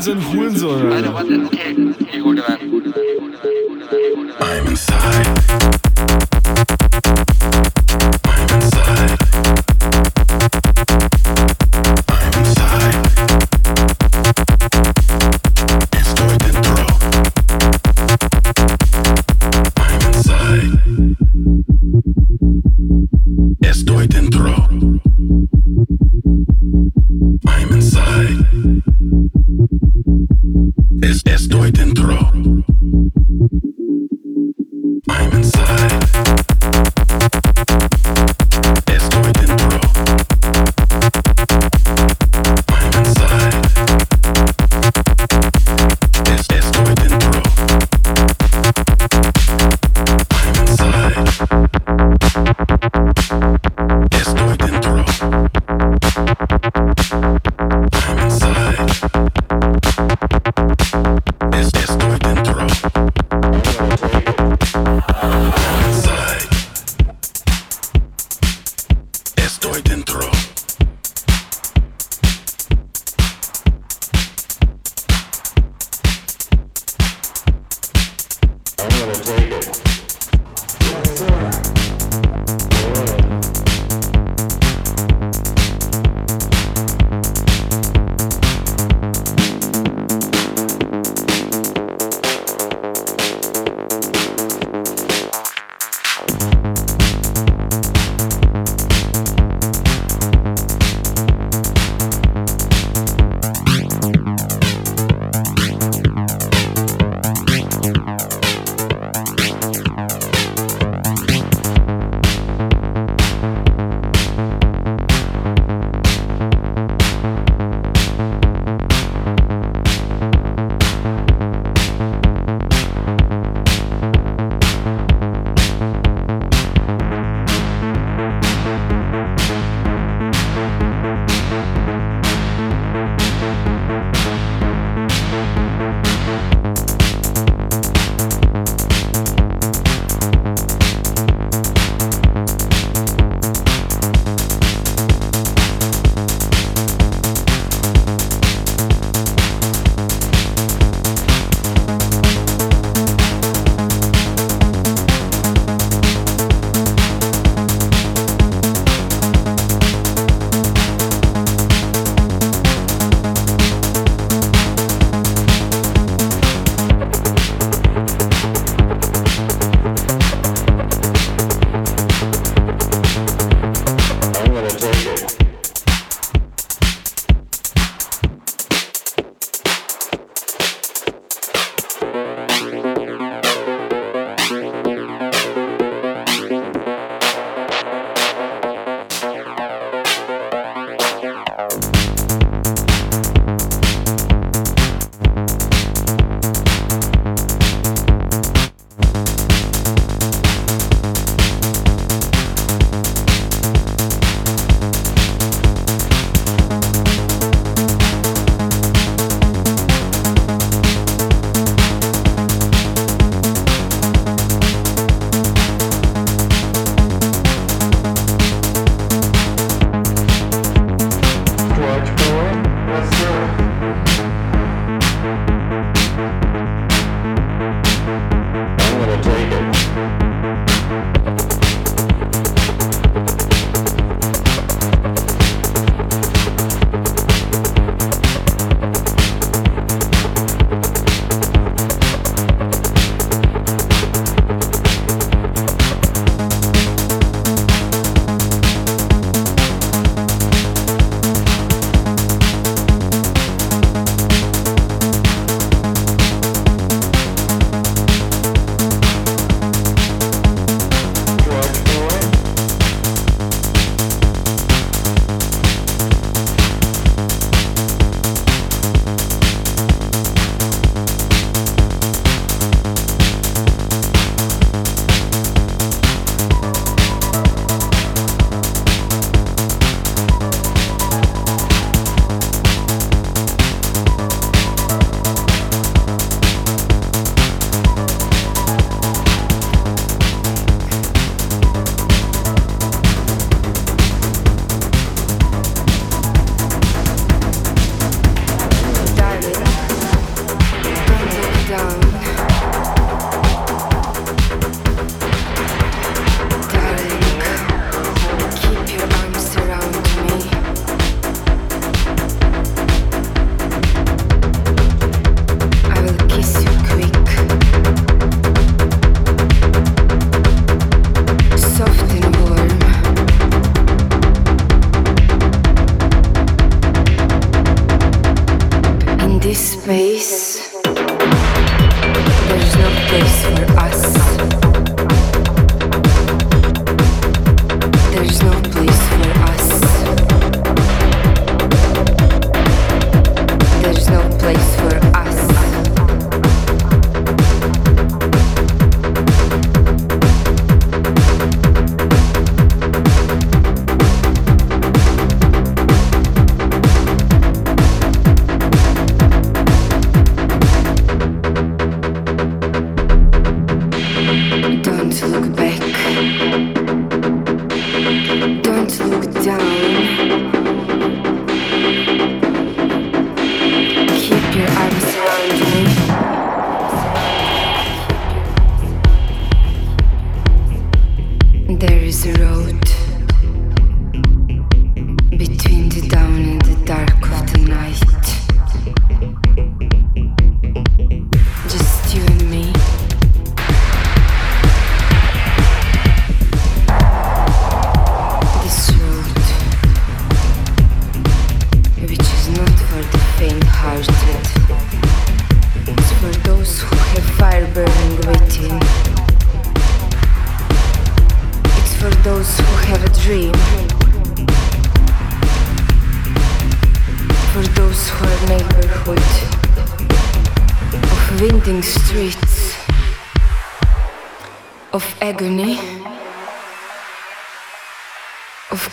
wir sind wohl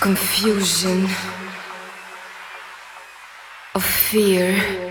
confusion, of fear.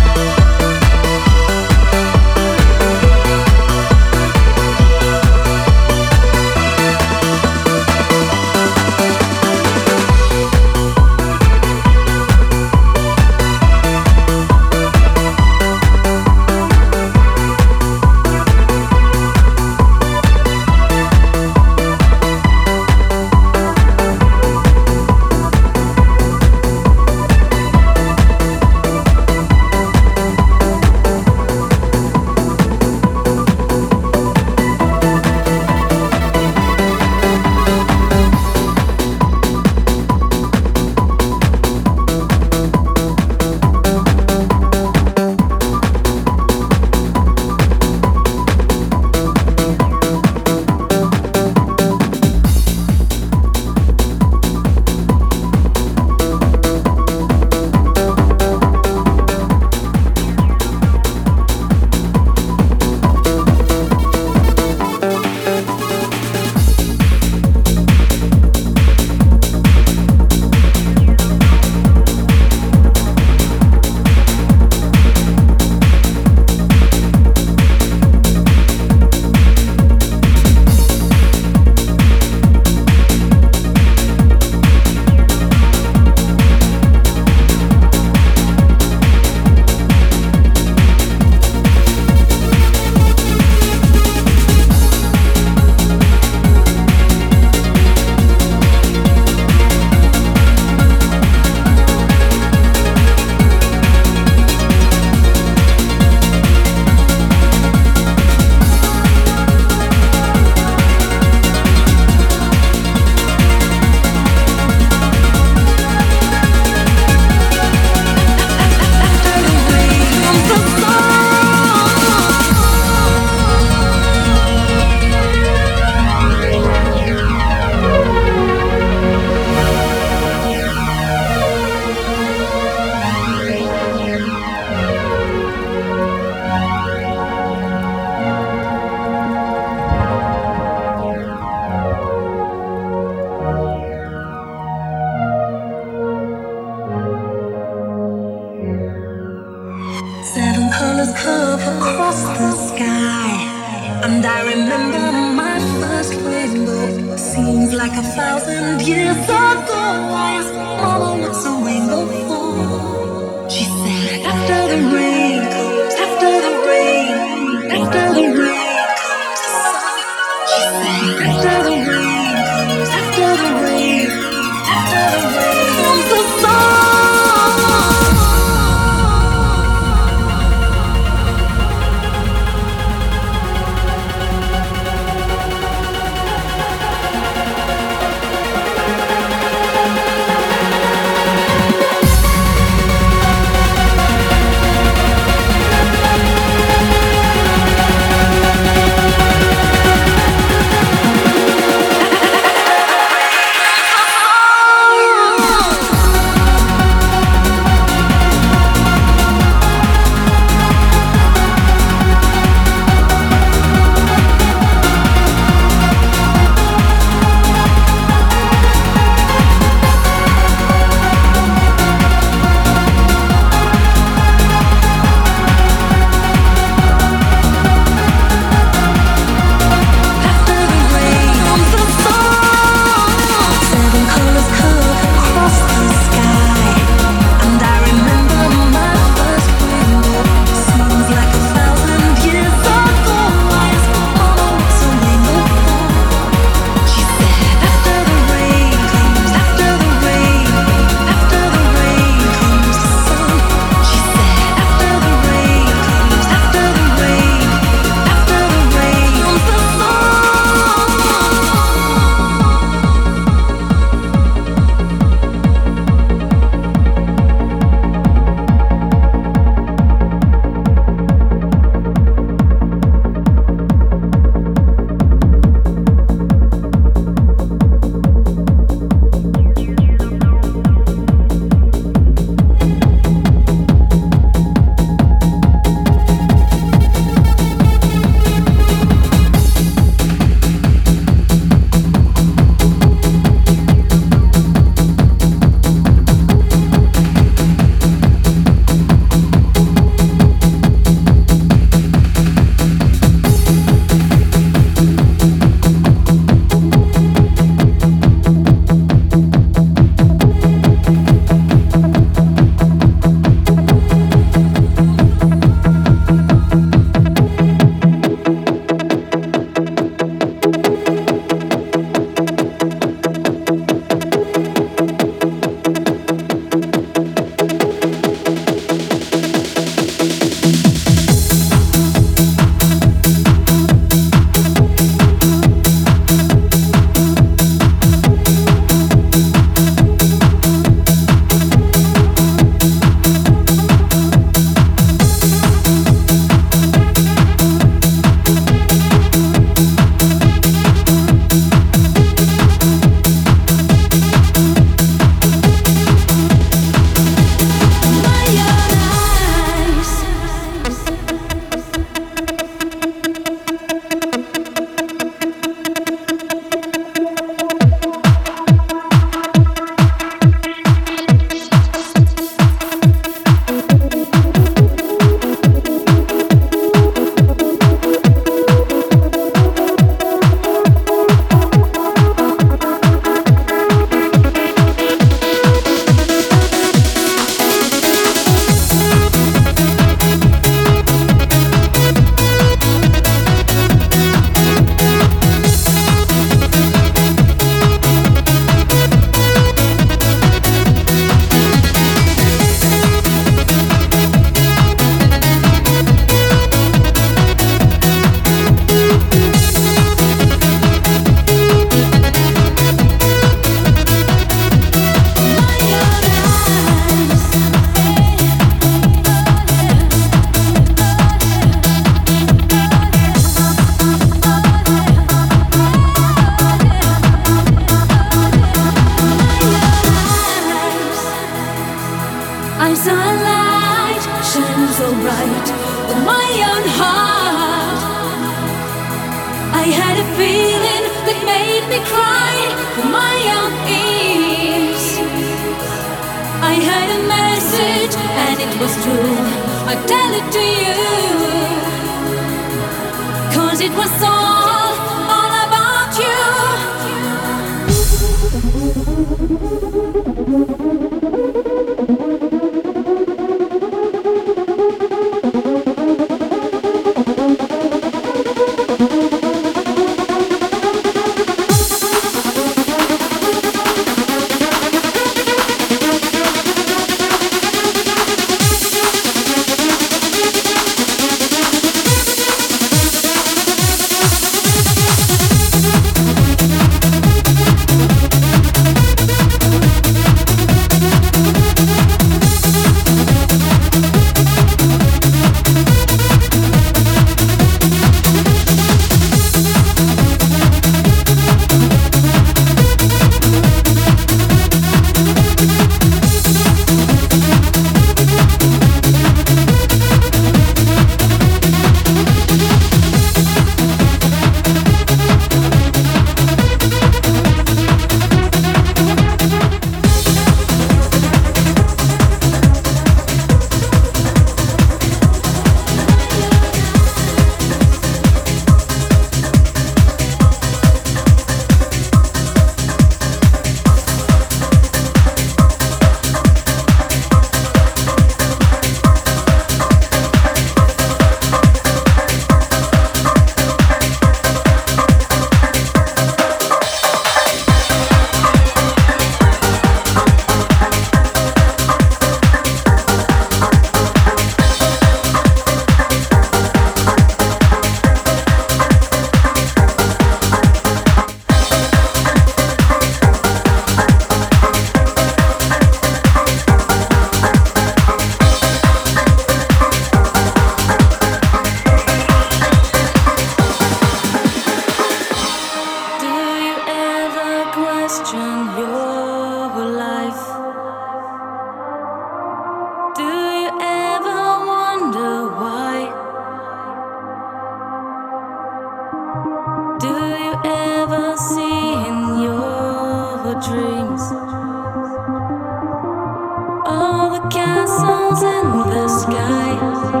Pussy.